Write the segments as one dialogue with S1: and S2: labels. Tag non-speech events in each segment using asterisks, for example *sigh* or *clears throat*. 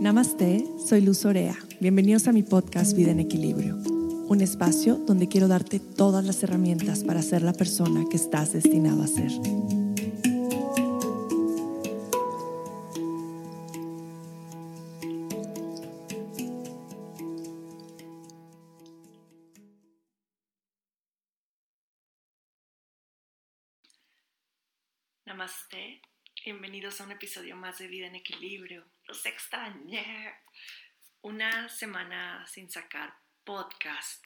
S1: Namaste, soy Luz Orea. Bienvenidos a mi podcast Vida en Equilibrio, un espacio donde quiero darte todas las herramientas para ser la persona que estás destinado a ser. Namaste, bienvenidos a un episodio más de Vida en Equilibrio. Los extrañé. Una semana sin sacar podcast.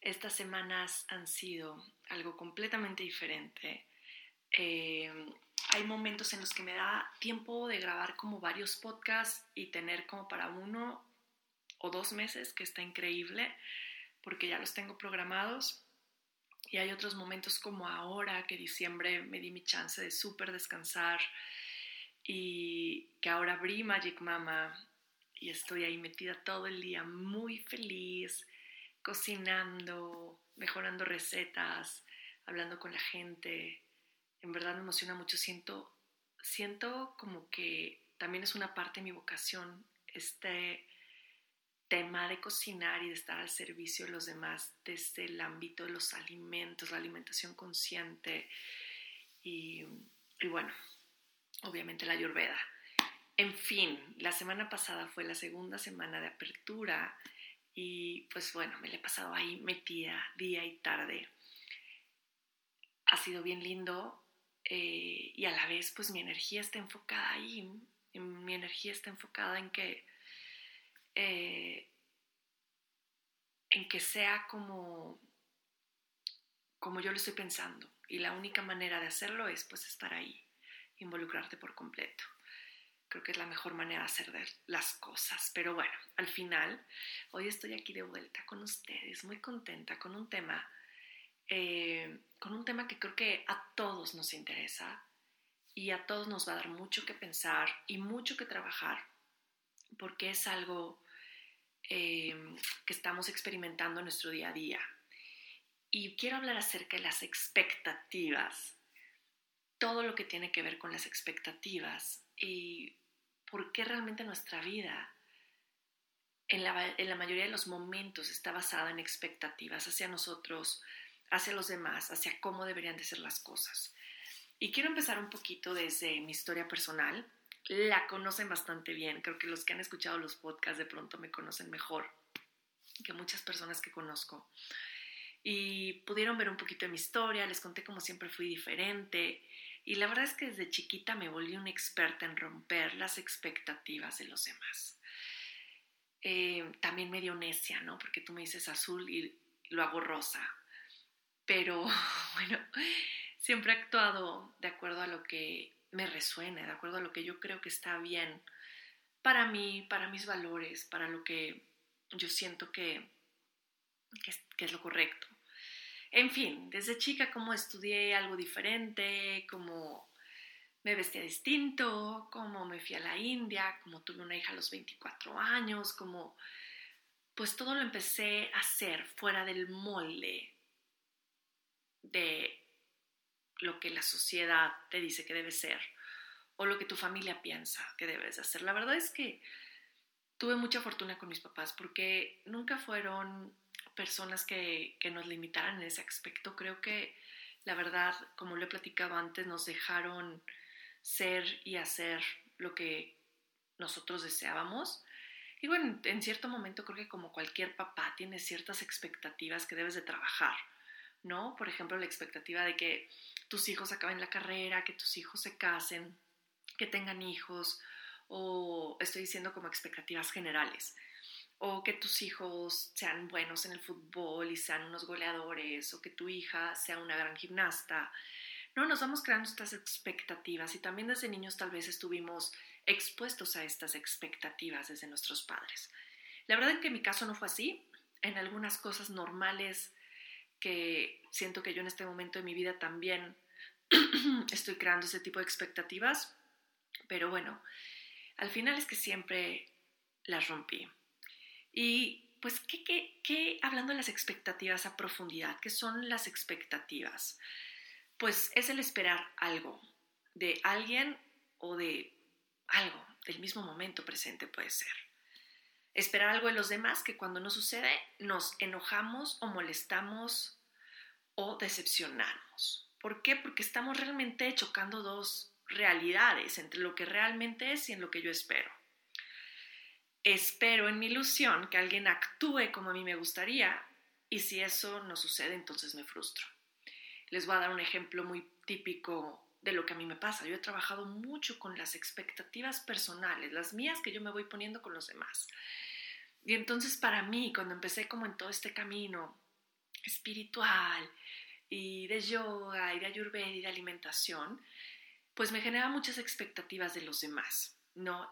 S1: Estas semanas han sido algo completamente diferente. Eh, hay momentos en los que me da tiempo de grabar como varios podcasts y tener como para uno o dos meses, que está increíble, porque ya los tengo programados y hay otros momentos como ahora, que diciembre me di mi chance de súper descansar y que ahora abrí Magic Mama y estoy ahí metida todo el día muy feliz, cocinando, mejorando recetas, hablando con la gente. En verdad me emociona mucho. Siento, siento como que también es una parte de mi vocación este tema de cocinar y de estar al servicio de los demás desde el ámbito de los alimentos, la alimentación consciente y, bueno, obviamente la ayurveda. En fin, la semana pasada fue la segunda semana de apertura y pues bueno, me la he pasado ahí metida día y tarde. Ha sido bien lindo eh, y a la vez pues mi energía está enfocada ahí, mi energía está enfocada en que eh, en que sea como, como yo lo estoy pensando. Y la única manera de hacerlo es pues estar ahí, involucrarte por completo. Creo que es la mejor manera de hacer las cosas. Pero bueno, al final, hoy estoy aquí de vuelta con ustedes, muy contenta con un tema, eh, con un tema que creo que a todos nos interesa y a todos nos va a dar mucho que pensar y mucho que trabajar, porque es algo Em, que estamos experimentando en nuestro día a día. Y quiero hablar acerca de las expectativas, todo lo que tiene que ver con las expectativas y por qué realmente nuestra vida en la, en la mayoría de los momentos está basada en expectativas hacia nosotros, hacia los demás, hacia cómo deberían de ser las cosas. Y quiero empezar un poquito desde mi historia personal la conocen bastante bien. Creo que los que han escuchado los podcasts de pronto me conocen mejor que muchas personas que conozco. Y pudieron ver un poquito de mi historia, les conté como siempre fui diferente. Y la verdad es que desde chiquita me volví una experta en romper las expectativas de los demás. Eh, también medio necia, ¿no? Porque tú me dices azul y lo hago rosa. Pero *laughs* bueno, siempre he actuado de acuerdo a lo que me resuene, de acuerdo a lo que yo creo que está bien para mí, para mis valores, para lo que yo siento que, que, es, lo correcto. En fin, desde chica como estudié algo diferente, como me vestía distinto, como me fui a la India, como tuve una hija a los 24 años, como pues todo lo empecé a hacer fuera del molde de lo que la sociedad te dice que debe ser o lo que tu familia piensa que debes hacer. La verdad es que tuve mucha fortuna con mis papás porque nunca fueron personas que, que nos limitaran en ese aspecto. Creo que la verdad, como lo he platicado antes, nos dejaron ser y hacer lo que nosotros deseábamos. Y bueno, en cierto momento creo que como cualquier papá tiene ciertas expectativas que debes de trabajar, ¿no? Por ejemplo, la expectativa de que tus hijos acaben la carrera, que tus hijos se casen, que tengan hijos, o estoy diciendo como expectativas generales, o que tus hijos sean buenos en el fútbol y sean unos goleadores, o que tu hija sea una gran gimnasta. No, nos vamos creando estas expectativas y también desde niños tal vez estuvimos expuestos a estas expectativas desde nuestros padres. La verdad es que en mi caso no fue así. En algunas cosas normales que siento que yo en este momento de mi vida también *clears throat* estoy creando ese tipo de expectativas, pero bueno, al final es que siempre las rompí. Y pues, ¿qué, qué, qué hablando de las expectativas a profundidad? ¿Qué son las expectativas? Pues es el esperar algo de alguien o de algo. del mismo momento presente puede ser. Esperar algo de los demás que cuando no sucede nos enojamos o molestamos o decepcionamos. ¿Por qué? Porque estamos realmente chocando dos realidades entre lo que realmente es y en lo que yo espero. Espero en mi ilusión que alguien actúe como a mí me gustaría y si eso no sucede entonces me frustro. Les voy a dar un ejemplo muy típico de lo que a mí me pasa. Yo he trabajado mucho con las expectativas personales, las mías que yo me voy poniendo con los demás. Y entonces para mí, cuando empecé como en todo este camino espiritual y de yoga y de ayurveda y de alimentación, pues me generaba muchas expectativas de los demás, ¿no?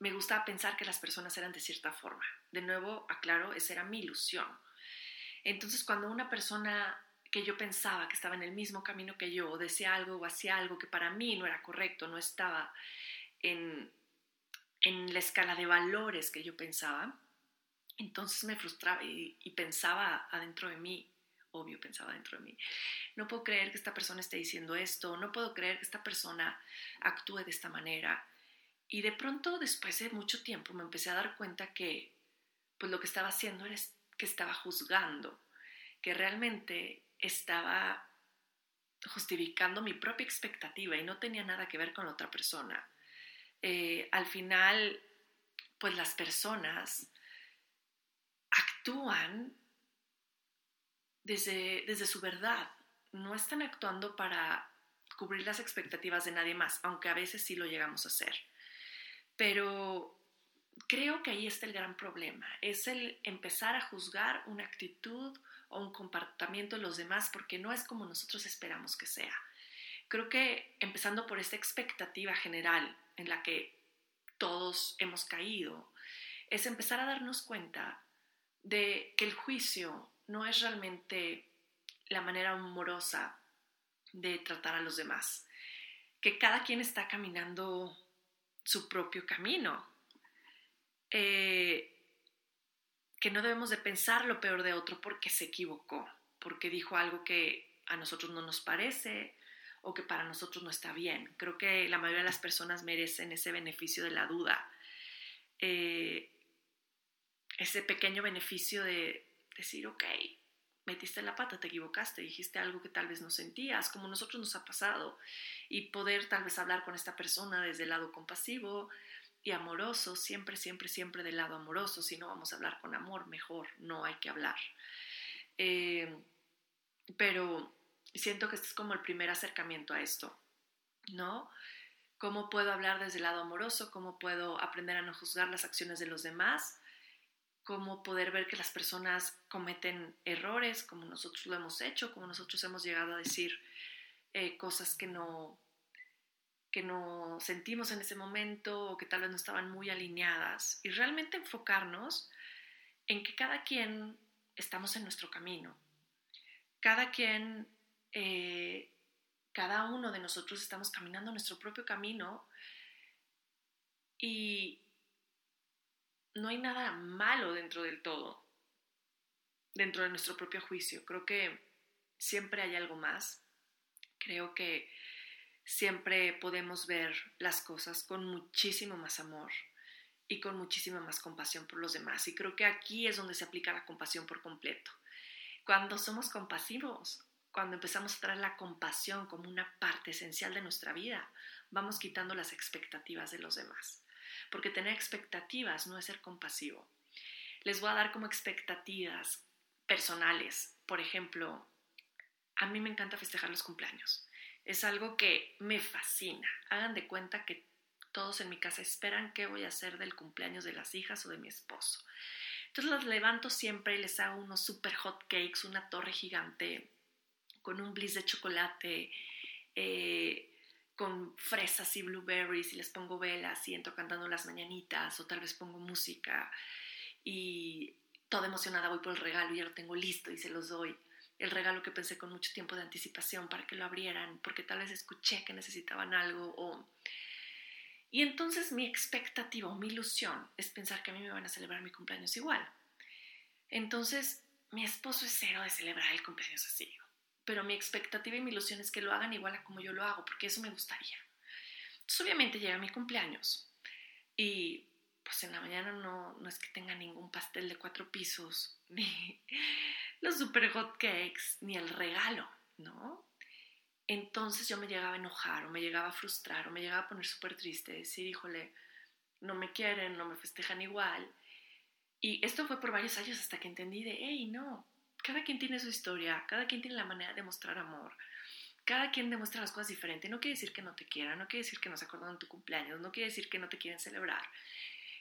S1: Me gustaba pensar que las personas eran de cierta forma. De nuevo, aclaro, esa era mi ilusión. Entonces, cuando una persona que yo pensaba que estaba en el mismo camino que yo, decía algo o hacía algo que para mí no era correcto, no estaba en, la escala de valores que yo pensaba, entonces me frustraba y, y, pensaba adentro de mí, obvio pensaba dentro de mí, no puedo creer que esta persona esté diciendo esto, no puedo creer que esta persona actúe de esta manera. Y de pronto, después de mucho tiempo, me empecé a dar cuenta que pues lo que estaba haciendo era que estaba juzgando, que realmente estaba justificando mi propia expectativa y no tenía nada que ver con la otra persona. Eh, al final, pues las personas actúan desde, desde su verdad, no están actuando para cubrir las expectativas de nadie más, aunque a veces sí lo llegamos a hacer. Pero creo que ahí está el gran problema, es el empezar a juzgar una actitud o un comportamiento de los demás porque no es como nosotros esperamos que sea. Creo que empezando por esta expectativa general en la que todos hemos caído, es empezar a darnos cuenta de que el juicio no es realmente la manera amorosa de tratar a los demás, que cada quien está caminando su propio camino, eh, que no debemos de pensar lo peor de otro porque se equivocó, porque dijo algo que a nosotros no nos parece o que para nosotros no está bien. Creo que la mayoría de las personas merecen ese beneficio de la duda, eh, ese pequeño beneficio de decir, ok, metiste la pata, te equivocaste, dijiste algo que tal vez no sentías, como nosotros nos ha pasado, y poder tal vez hablar con esta persona desde el lado compasivo, y amoroso, siempre, siempre, siempre del lado amoroso. Si no vamos a hablar con amor, mejor no hay que hablar. Eh, pero siento que este es como el primer acercamiento a esto, ¿no? ¿Cómo puedo hablar desde el lado amoroso? ¿Cómo puedo aprender a no juzgar las acciones de los demás? ¿Cómo poder ver que las personas cometen errores como nosotros lo hemos hecho, como nosotros hemos llegado a decir eh, cosas que no, que no sentimos en ese momento o que tal vez no estaban muy alineadas y realmente enfocarnos en que cada quien estamos en nuestro camino. Cada quien, eh, cada uno de nosotros estamos caminando nuestro propio camino y no hay nada malo dentro del todo, dentro de nuestro propio juicio. Creo que siempre hay algo más. Creo que siempre podemos ver las cosas con muchísimo más amor y con muchísima más compasión por los demás. Y creo que aquí es donde se aplica la compasión por completo. Cuando somos compasivos, cuando empezamos a traer la compasión como una parte esencial de nuestra vida, vamos quitando las expectativas de los demás. Porque tener expectativas no es ser compasivo. Les voy a dar como expectativas personales. Por ejemplo, a mí me encanta festejar los cumpleaños. Es algo que me fascina. Hagan de cuenta que todos en mi casa esperan qué voy a hacer del cumpleaños de las hijas o de mi esposo. Entonces las levanto siempre y les hago unos super hot cakes, una torre gigante con un bliss de chocolate, eh, con fresas y blueberries y les pongo velas y entro cantando las mañanitas o tal vez pongo música y toda emocionada voy por el regalo y ya lo tengo listo y se los doy el regalo que pensé con mucho tiempo de anticipación para que lo abrieran, porque tal vez escuché que necesitaban algo o... Y entonces mi expectativa o mi ilusión es pensar que a mí me van a celebrar mi cumpleaños igual. Entonces, mi esposo es cero de celebrar el cumpleaños así, pero mi expectativa y mi ilusión es que lo hagan igual a como yo lo hago, porque eso me gustaría. Entonces obviamente llega mi cumpleaños y pues en la mañana no, no es que tenga ningún pastel de cuatro pisos, *laughs* ni los super hot cakes, ni el regalo, ¿no? Entonces yo me llegaba a enojar o me llegaba a frustrar o me llegaba a poner súper triste, decir, híjole, no me quieren, no me festejan igual. Y esto fue por varios años hasta que entendí de, hey, no, cada quien tiene su historia, cada quien tiene la manera de mostrar amor, cada quien demuestra las cosas diferente. No quiere decir que no te quieran, no quiere decir que no se acuerdan de tu cumpleaños, no quiere decir que no te quieren celebrar.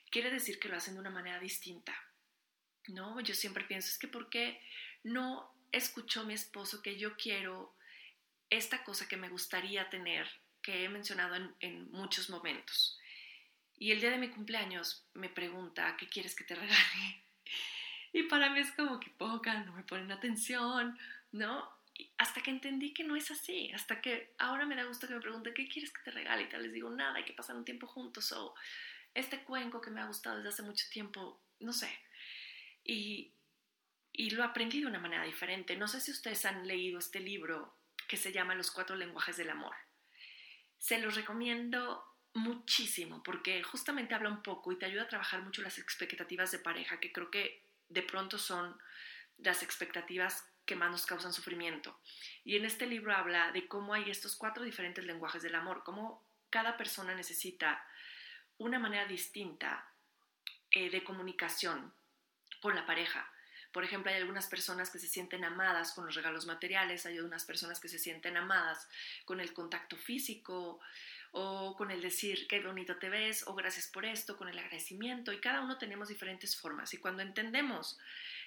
S1: Quiere decir que lo hacen de una manera distinta. No, yo siempre pienso, es que ¿por qué no escuchó mi esposo que yo quiero esta cosa que me gustaría tener, que he mencionado en, en muchos momentos? Y el día de mi cumpleaños me pregunta, ¿qué quieres que te regale? Y para mí es como que poca, no me ponen atención, ¿no? hasta que entendí que no es así, hasta que ahora me da gusto que me pregunten, ¿qué quieres que te regale? Y tal, les digo, nada, hay que pasar un tiempo juntos, o este cuenco que me ha gustado desde hace mucho tiempo, no sé. Y, y lo aprendí de una manera diferente. No sé si ustedes han leído este libro que se llama Los cuatro lenguajes del amor. Se los recomiendo muchísimo porque justamente habla un poco y te ayuda a trabajar mucho las expectativas de pareja, que creo que de pronto son las expectativas que más nos causan sufrimiento. Y en este libro habla de cómo hay estos cuatro diferentes lenguajes del amor, cómo cada persona necesita una manera distinta eh, de comunicación con la pareja. Por ejemplo, hay algunas personas que se sienten amadas con los regalos materiales, hay algunas personas que se sienten amadas con el contacto físico, o con el decir qué bonito te ves o gracias por esto, con el agradecimiento y cada uno tenemos diferentes formas y cuando entendemos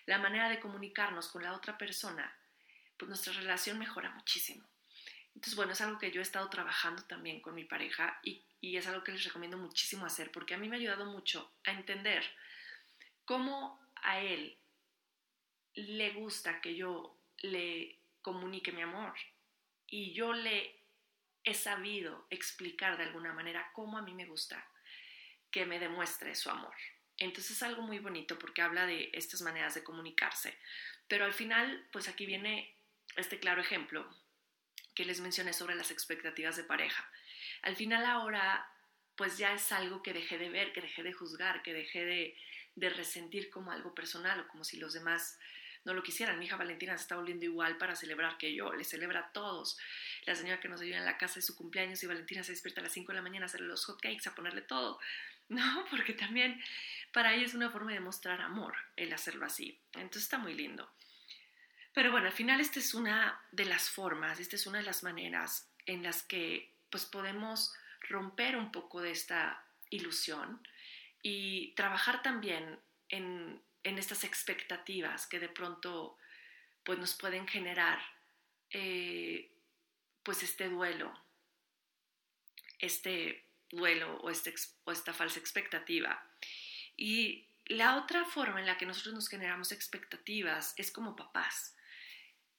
S1: la manera de comunicarnos con la otra persona, pues nuestra relación mejora muchísimo. Entonces, bueno, es algo que yo he estado trabajando también con mi pareja y, y es algo que les recomiendo muchísimo hacer porque a mí me ha ayudado mucho a entender cómo a él le gusta que yo le comunique mi amor y yo le he sabido explicar de alguna manera cómo a mí me gusta que me demuestre su amor. Entonces es algo muy bonito porque habla de estas maneras de comunicarse. Pero al final, pues aquí viene este claro ejemplo que les mencioné sobre las expectativas de pareja. Al final ahora, pues ya es algo que dejé de ver, que dejé de juzgar, que dejé de, de resentir como algo personal o como si los demás no lo quisieran. Mi hija Valentina se está volviendo igual para celebrar que yo, le celebra a todos. La señora que nos ayuda en la casa de su cumpleaños y Valentina se despierta a las 5 de la mañana a hacerle los hot cakes, a ponerle todo, *laughs* ¿no? Porque también para ella es una forma de mostrar amor el hacerlo así. Entonces está muy lindo. Pero bueno, al final esta es una de las formas, esta es una de las maneras en las que pues podemos romper un poco de esta ilusión y trabajar también en en estas expectativas que de pronto pues nos pueden generar eh, pues este duelo, este duelo o, este, o esta falsa expectativa. Y la otra forma en la que nosotros nos generamos expectativas es como papás.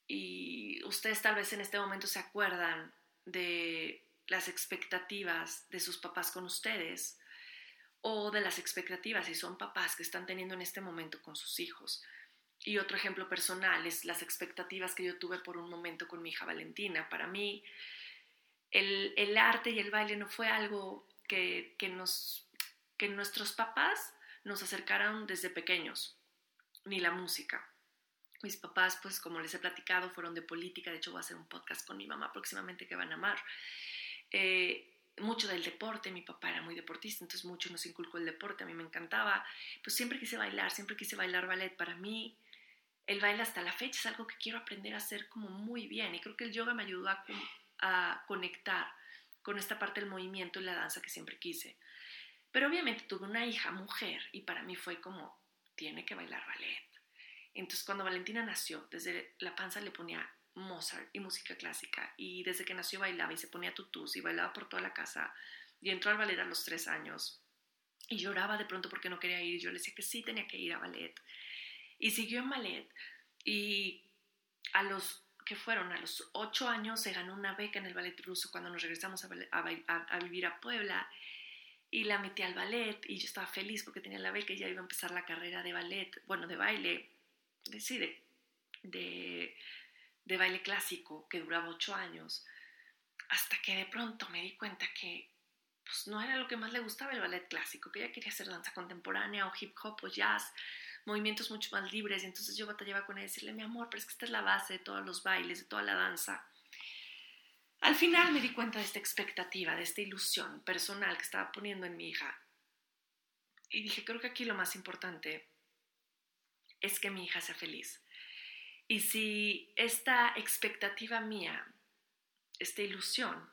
S1: Y ustedes tal vez en este momento se acuerdan de las expectativas de sus papás con ustedes o de las expectativas si son papás que están teniendo en este momento con sus hijos. Y otro ejemplo personal es las expectativas que yo tuve por un momento con mi hija Valentina. Para mí, el, arte y el baile no fue algo que, nos, que nuestros papás nos acercaron desde pequeños, ni la música. Mis papás, pues como les he platicado, fueron de política. De hecho, voy a hacer un podcast con mi mamá próximamente que van a amar. Eh, mucho del deporte, mi papá era muy deportista, entonces mucho nos inculcó el deporte, a mí me encantaba, pues siempre quise bailar, siempre quise bailar ballet, para mí el baile hasta la fecha es algo que quiero aprender a hacer como muy bien y creo que el yoga me ayudó a, a conectar con esta parte del movimiento y la danza que siempre quise. Pero obviamente tuve una hija mujer y para mí fue como, tiene que bailar ballet. Entonces cuando Valentina nació, desde la panza le ponía Mozart y música clásica y desde que nació bailaba y se ponía tutús y bailaba por toda la casa y entró al ballet a los tres años y lloraba de pronto porque no quería ir. Yo le decía que sí tenía que ir a ballet y siguió en ballet y a los que fueron a los ocho años se ganó una beca en el ballet ruso cuando nos regresamos a, vivir a Puebla y la metí al ballet y yo estaba feliz porque tenía la beca y ya iba a empezar la carrera de ballet, bueno, de baile, de, de de baile clásico que duraba ocho años, hasta que de pronto me di cuenta que pues no era lo que más le gustaba el ballet clásico, que ella quería hacer danza contemporánea o hip hop o jazz, movimientos mucho más libres. Y entonces yo batallaba con ella decirle, mi amor, pero es que esta es la base de todos los bailes, de toda la danza. Al final me di cuenta de esta expectativa, de esta ilusión personal que estaba poniendo en mi hija. Y dije, creo que aquí lo más importante es que mi hija sea feliz. Y si esta expectativa mía, esta ilusión,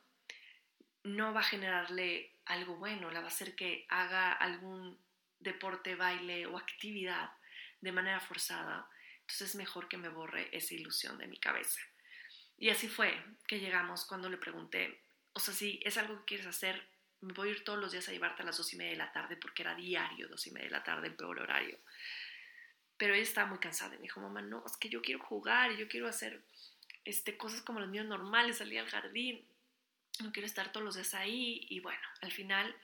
S1: no va a generarle algo bueno, la va a hacer que haga algún deporte, baile o actividad de manera forzada, entonces es mejor que me borre esa ilusión de mi cabeza. Y así fue que llegamos cuando le pregunté, o sea, si es algo que quieres hacer, me voy a ir todos los días a llevarte a las dos y media de la tarde porque era diario, dos y media de la tarde, en peor horario. Pero ella estaba muy cansada y me dijo, mamá, no, es que yo quiero jugar, yo quiero hacer este, cosas como los niños normales, salir al jardín, no quiero estar todos los días ahí. Y bueno, al final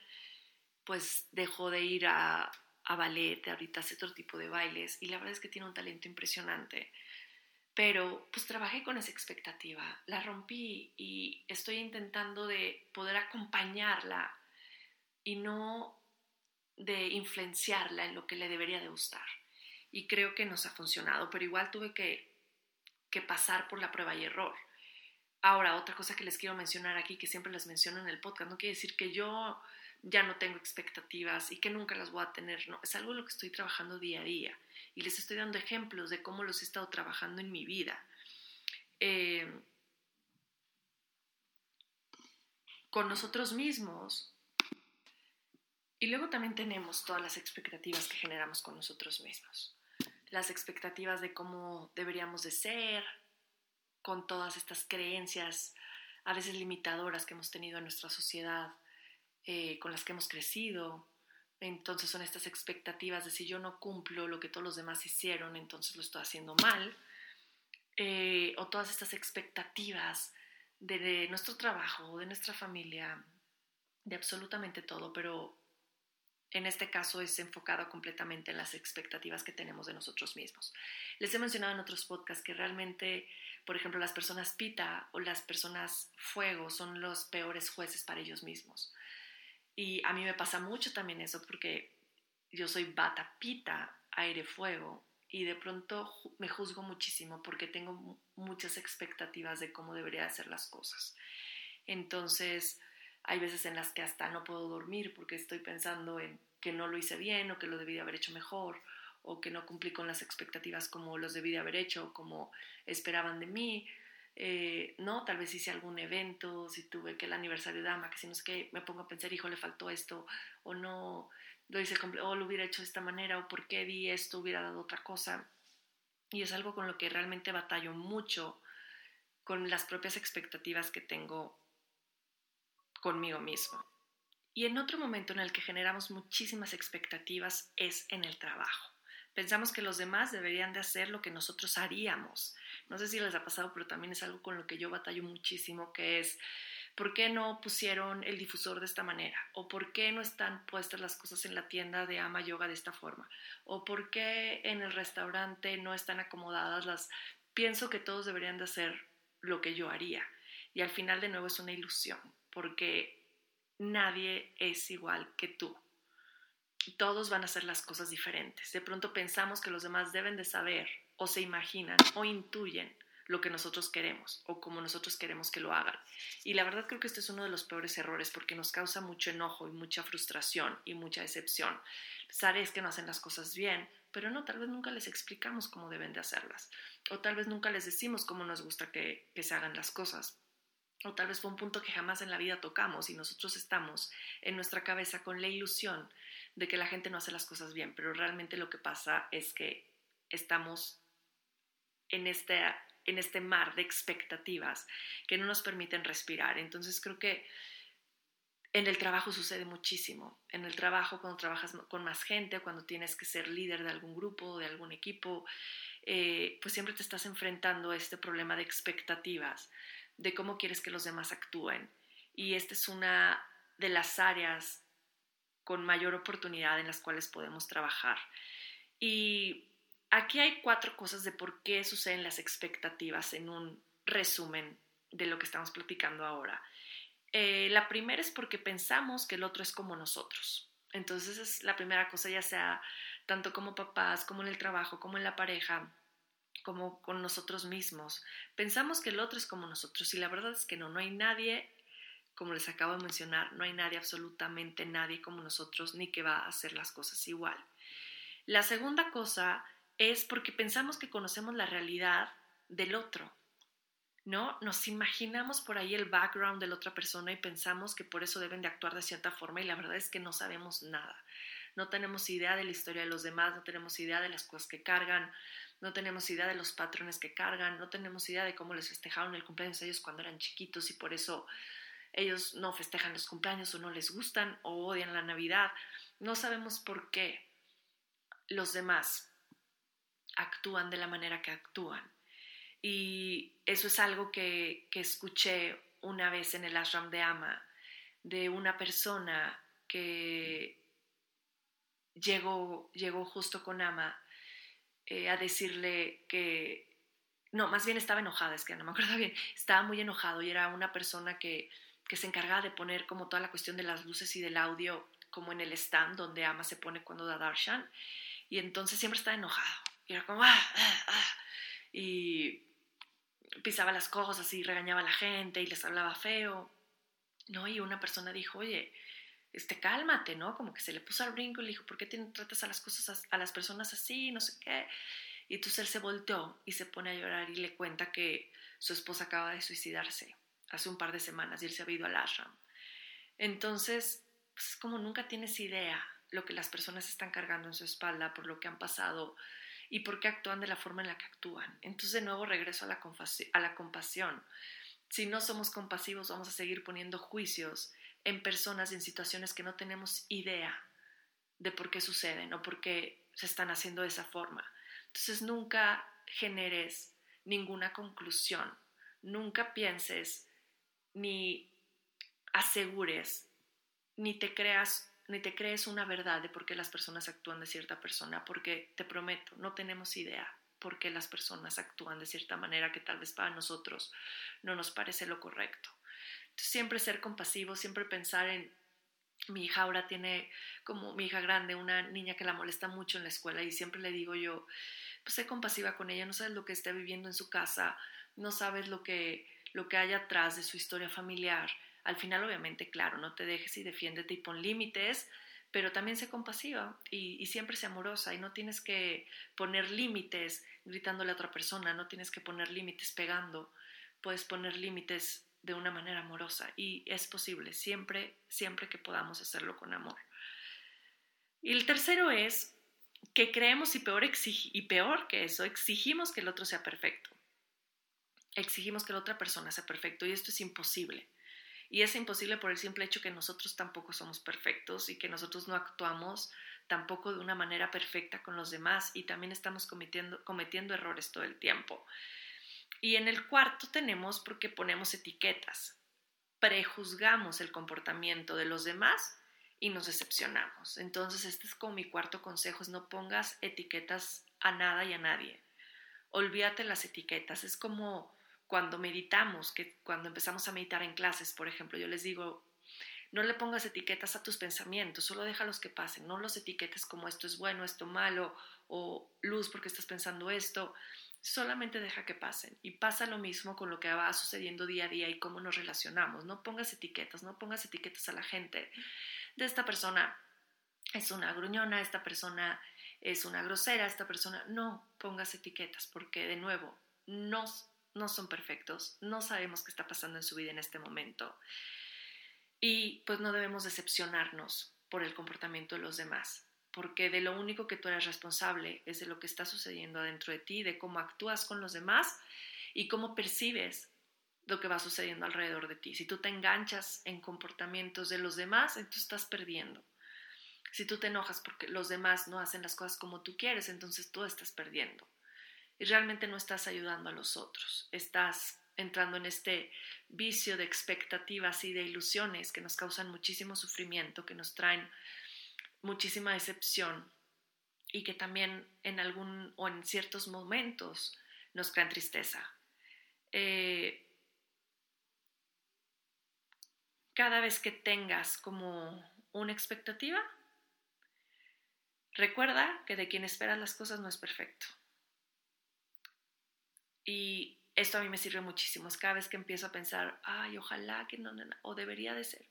S1: pues dejó de ir a, a ballet, ahorita hace otro tipo de bailes y la verdad es que tiene un talento impresionante. Pero pues trabajé con esa expectativa, la rompí y estoy intentando de poder acompañarla y no de influenciarla en lo que le debería de gustar. Y creo que nos ha funcionado, pero igual tuve que, que pasar por la prueba y error. Ahora, otra cosa que les quiero mencionar aquí, que siempre les menciono en el podcast, no quiere decir que yo ya no tengo expectativas y que nunca las voy a tener, no, es algo lo que estoy trabajando día a día y les estoy dando ejemplos de cómo los he estado trabajando en mi vida. Eh, con nosotros mismos. Y luego también tenemos todas las expectativas que generamos con nosotros mismos. Las expectativas de cómo deberíamos de ser, con todas estas creencias a veces limitadoras que hemos tenido en nuestra sociedad eh, con las que hemos crecido. Entonces son estas expectativas de si yo no cumplo lo que todos los demás hicieron, entonces lo estoy haciendo mal. Eh, o todas estas expectativas de, de nuestro trabajo, de nuestra familia, de absolutamente todo, pero en este caso es enfocado completamente en las expectativas que tenemos de nosotros mismos. Les he mencionado en otros podcasts que realmente, por ejemplo, las personas pita o las personas fuego son los peores jueces para ellos mismos. Y a mí me pasa mucho también eso porque yo soy bata, pita, aire, fuego y de pronto me juzgo muchísimo porque tengo muchas expectativas de cómo debería hacer las cosas. Entonces, hay veces en las que hasta no puedo dormir porque estoy pensando en que no lo hice bien o que lo debí de haber hecho mejor o que no cumplí con las expectativas como los debí de haber hecho como esperaban de mí eh, no, tal vez hice algún evento, si tuve que el aniversario de Dama, que si no es que me pongo a pensar, hijo, le faltó esto, o no, lo hice, o lo hubiera hecho de esta manera, o por qué di esto, hubiera dado otra cosa. Y es algo con lo que realmente batallo mucho con las propias expectativas que tengo conmigo mismo. Y en otro momento en el que generamos muchísimas expectativas es en el trabajo. Pensamos que los demás deberían de hacer lo que nosotros haríamos no sé si les ha pasado, pero también es algo con lo que yo batallo muchísimo, que es, ¿por qué no pusieron el difusor de esta manera? ¿O por qué no están puestas las cosas en la tienda de Ama Yoga de esta forma? ¿O por qué en el restaurante no están acomodadas las... Pienso que todos deberían de hacer lo que yo haría. Y al final de nuevo es una ilusión, porque nadie es igual que tú. Todos van a hacer las cosas diferentes. De pronto pensamos que los demás deben de saber o se imaginan o intuyen lo que nosotros queremos o como nosotros queremos que lo hagan. Y la verdad creo que este es uno de los peores errores porque nos causa mucho enojo y mucha frustración y mucha decepción. Sabes que no hacen las cosas bien, pero no, tal vez nunca les explicamos cómo deben de hacerlas. O tal vez nunca les decimos cómo nos gusta que se hagan las cosas. O tal vez fue un punto que jamás en la vida tocamos y nosotros estamos en nuestra cabeza con la ilusión de que la gente no hace las cosas bien, pero realmente lo que pasa es que estamos en este, en este mar de expectativas que no nos permiten respirar. Entonces creo que en el trabajo sucede muchísimo. En el trabajo, cuando trabajas con más gente, cuando tienes que ser líder de algún grupo, de algún equipo, eh, pues siempre te estás enfrentando a este problema de expectativas, de cómo quieres que los demás actúen. Y esta es una de las áreas con mayor oportunidad en las cuales podemos trabajar. Y Aquí hay cuatro cosas de por qué suceden las expectativas en un resumen de lo que estamos platicando ahora. Eh, la primera es porque pensamos que el otro es como nosotros. Entonces es la primera cosa, ya sea tanto como papás, como en el trabajo, como en la pareja, como con nosotros mismos. Pensamos que el otro es como nosotros y la verdad es que no, no hay nadie, como les acabo de mencionar, no hay nadie, absolutamente nadie como nosotros, ni que va a hacer las cosas igual. La segunda cosa es porque pensamos que conocemos la realidad del otro. ¿no? Nos imaginamos por ahí el background de la otra persona y pensamos que por eso deben de actuar de cierta forma y la verdad es que no sabemos nada. No tenemos idea de la historia de los demás, no tenemos idea de las cosas que cargan, no tenemos idea de los patrones que cargan, no tenemos idea de cómo les festejaron el cumpleaños a ellos cuando eran chiquitos y por eso ellos no festejan los cumpleaños o no les gustan o odian la Navidad. No sabemos por qué los demás actúan de la manera que actúan. Y eso es algo que, escuché una vez en el ashram de Ama, de una persona que llegó, llegó justo con Ama eh, a decirle que, no, más bien estaba enojada, es que no me acuerdo bien, estaba muy enojado y era una persona que, que se encargaba de poner como toda la cuestión de las luces y del audio como en el stand donde Ama se pone cuando da darshan. Y entonces siempre estaba enojado. Y era como ah, ah, ah, y pisaba las cosas y regañaba a la gente y les hablaba feo, ¿no? Y una persona dijo, oye, este, cálmate, ¿no? Como que se le puso al brinco y le dijo, ¿por qué tratas a las cosas, a las personas así? No sé qué. Y entonces él se volteó y se pone a llorar y le cuenta que su esposa acaba de suicidarse hace un par de semanas y él se había ido al ashram. Entonces, pues como nunca tienes idea lo que las personas están cargando en su espalda por lo que han pasado, y por qué actúan de la forma en la que actúan. Entonces de nuevo regreso a la compasión. Si no somos compasivos vamos a seguir poniendo juicios en personas en situaciones que no tenemos idea de por qué suceden o por qué se están haciendo de esa forma. Entonces nunca generes ninguna conclusión, nunca pienses ni asegures, ni te creas ni te crees una verdad de por qué las personas actúan de cierta persona, porque te prometo, no tenemos idea por qué las personas actúan de cierta manera que tal vez para nosotros no nos parece lo correcto. Siempre ser compasivo, siempre pensar en mi hija ahora tiene como mi hija grande, una niña que la molesta mucho en la escuela y siempre le digo yo, pues sé compasiva con ella, no sabes lo que está viviendo en su casa, no sabes lo que, lo que hay atrás de su historia familiar. Al final, obviamente, claro, no te dejes y defiéndete y pon límites, pero también sé compasiva y, siempre sé amorosa y no tienes que poner límites gritándole a otra persona, no tienes que poner límites pegando, puedes poner límites de una manera amorosa y es posible, siempre, siempre que podamos hacerlo con amor. Y el tercero es que creemos y peor, y peor que eso, exigimos que el otro sea perfecto. Exigimos que la otra persona sea perfecto y esto es imposible. Y es imposible por el simple hecho que nosotros tampoco somos perfectos y que nosotros no actuamos tampoco de una manera perfecta con los demás y también estamos cometiendo, cometiendo errores todo el tiempo. Y en el cuarto tenemos porque ponemos etiquetas, prejuzgamos el comportamiento de los demás y nos decepcionamos. Entonces este es como mi cuarto consejo, es no pongas etiquetas a nada y a nadie. Olvídate las etiquetas, es como cuando meditamos, que cuando empezamos a meditar en clases, por ejemplo, yo les digo, no le pongas etiquetas a tus pensamientos, solo déjalos que pasen, no los etiquetes como esto es bueno, esto malo, o luz porque estás pensando esto, solamente deja que pasen. Y pasa lo mismo con lo que va sucediendo día a día y cómo nos relacionamos. No pongas etiquetas, no pongas etiquetas a la gente. De esta persona es una gruñona, esta persona es una grosera, esta persona, no pongas etiquetas porque de nuevo, no no son perfectos, no sabemos qué está pasando en su vida en este momento y pues no debemos decepcionarnos por el comportamiento de los demás, porque de lo único que tú eres responsable es de lo que está sucediendo adentro de ti, de cómo actúas con los demás y cómo percibes lo que va sucediendo alrededor de ti. Si tú te enganchas en comportamientos de los demás, entonces estás perdiendo. Si tú te enojas porque los demás no hacen las cosas como tú quieres, entonces tú estás perdiendo y realmente no estás ayudando a los otros. Estás entrando en este vicio de expectativas y de ilusiones que nos causan muchísimo sufrimiento, que nos traen muchísima decepción y que también en algún o en ciertos momentos nos crean tristeza. Eh, cada vez que tengas como una expectativa, recuerda que de quien esperas las cosas no es perfecto. Y esto a mí me sirve muchísimo. Cada vez que empiezo a pensar, ay, ojalá que no, o debería de ser.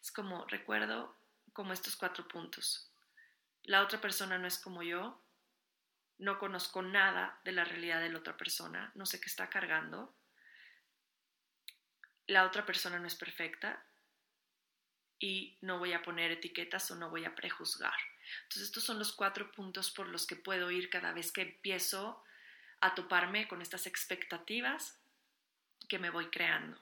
S1: Es como, recuerdo como estos cuatro puntos. La otra persona no es como yo, no conozco nada de la realidad de la otra persona, no sé qué está cargando. La otra persona no es perfecta y no voy a poner etiquetas o no voy a prejuzgar. Entonces estos son los cuatro puntos por los que puedo ir cada vez que empiezo a toparme con estas expectativas que me voy creando.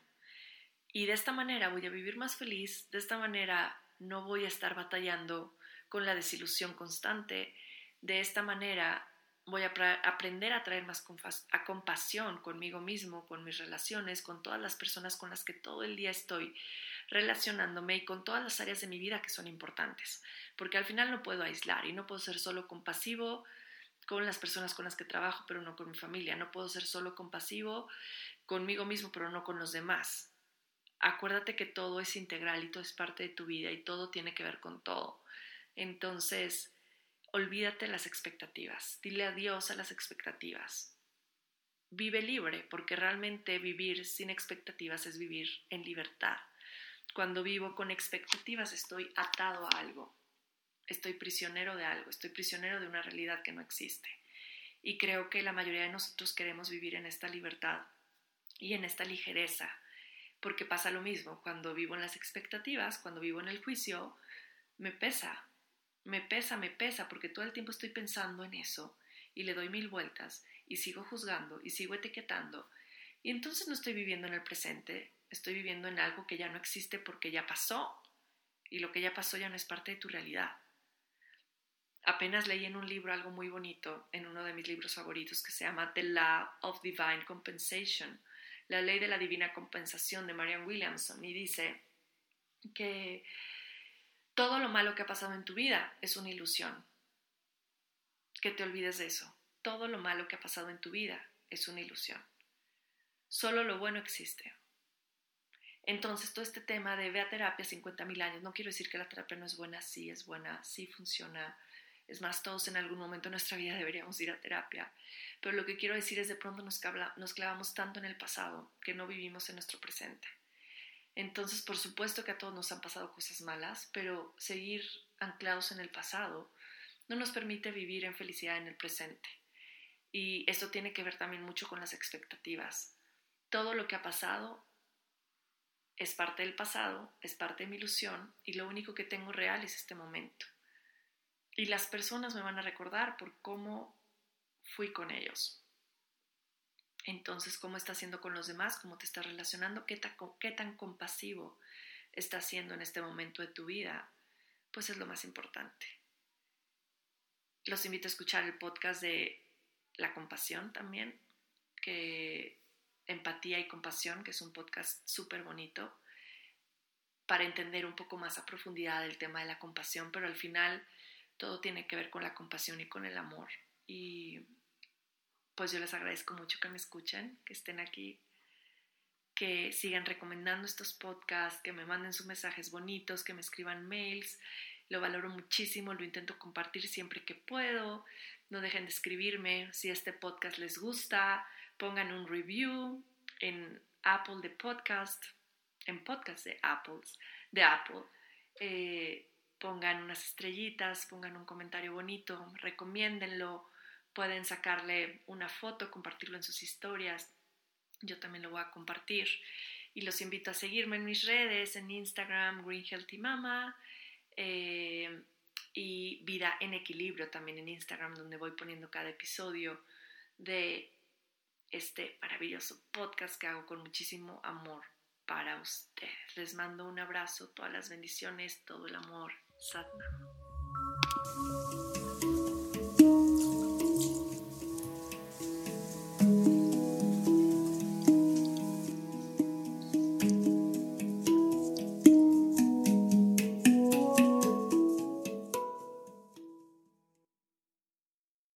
S1: Y de esta manera voy a vivir más feliz, de esta manera no voy a estar batallando con la desilusión constante, de esta manera voy a aprender a traer más compasión conmigo mismo, con mis relaciones, con todas las personas con las que todo el día estoy relacionándome y con todas las áreas de mi vida que son importantes, porque al final no puedo aislar y no puedo ser solo compasivo con las personas con las que trabajo, pero no con mi familia, no puedo ser solo compasivo conmigo mismo, pero no con los demás. Acuérdate que todo es integral y todo es parte de tu vida y todo tiene que ver con todo. Entonces, olvídate las expectativas, dile adiós a las expectativas. Vive libre, porque realmente vivir sin expectativas es vivir en libertad. Cuando vivo con expectativas estoy atado a algo, estoy prisionero de algo, estoy prisionero de una realidad que no existe. Y creo que la mayoría de nosotros queremos vivir en esta libertad y en esta ligereza, porque pasa lo mismo, cuando vivo en las expectativas, cuando vivo en el juicio, me pesa, me pesa, me pesa, porque todo el tiempo estoy pensando en eso y le doy mil vueltas y sigo juzgando y sigo etiquetando. Y entonces no estoy viviendo en el presente, estoy viviendo en algo que ya no existe porque ya pasó y lo que ya pasó ya no es parte de tu realidad. Apenas leí en un libro algo muy bonito, en uno de mis libros favoritos, que se llama The Law of Divine Compensation, la ley de la divina compensación de Marianne Williamson, y dice que todo lo malo que ha pasado en tu vida es una ilusión. Que te olvides de eso. Todo lo malo que ha pasado en tu vida es una ilusión. Solo lo bueno existe. Entonces, todo este tema de ve a terapia 50.000 años, no quiero decir que la terapia no es buena, sí es buena, sí funciona. Es más, todos en algún momento de nuestra vida deberíamos ir a terapia. Pero lo que quiero decir es de pronto nos, nos clavamos tanto en el pasado que no vivimos en nuestro presente. Entonces, por supuesto que a todos nos han pasado cosas malas, pero seguir anclados en el pasado no nos permite vivir en felicidad en el presente. Y esto tiene que ver también mucho con las expectativas. Todo lo que ha pasado es parte del pasado, es parte de mi ilusión y lo único que tengo real es este momento. Y las personas me van a recordar por cómo fui con ellos. Entonces, ¿cómo estás haciendo con los demás? ¿Cómo te estás relacionando? ¿Qué tan, ¿Qué tan compasivo estás siendo en este momento de tu vida? Pues es lo más importante. Los invito a escuchar el podcast de La Compasión también, que Empatía y Compasión, que es un podcast súper bonito para entender un poco más a profundidad el tema de la compasión, pero al final todo tiene que ver con la compasión y con el amor. Y pues yo les agradezco mucho que me escuchen, que estén aquí, que sigan recomendando estos podcasts, que me manden sus mensajes bonitos, que me escriban mails. Lo valoro muchísimo, lo intento compartir siempre que puedo. No dejen de escribirme si este podcast les gusta. Pongan un review en Apple de podcast, en podcast de Apples, de Apple. Eh, pongan unas estrellitas, pongan un comentario bonito, recomiéndenlo pueden sacarle una foto, compartirlo en sus historias. Yo también lo voy a compartir. Y los invito a seguirme en mis redes, en Instagram, Green Healthy Mama, eh, y Vida en Equilibrio también en Instagram, donde voy poniendo cada episodio de este maravilloso podcast que hago con muchísimo amor para ustedes. Les mando un abrazo, todas las bendiciones, todo el amor. Satnam.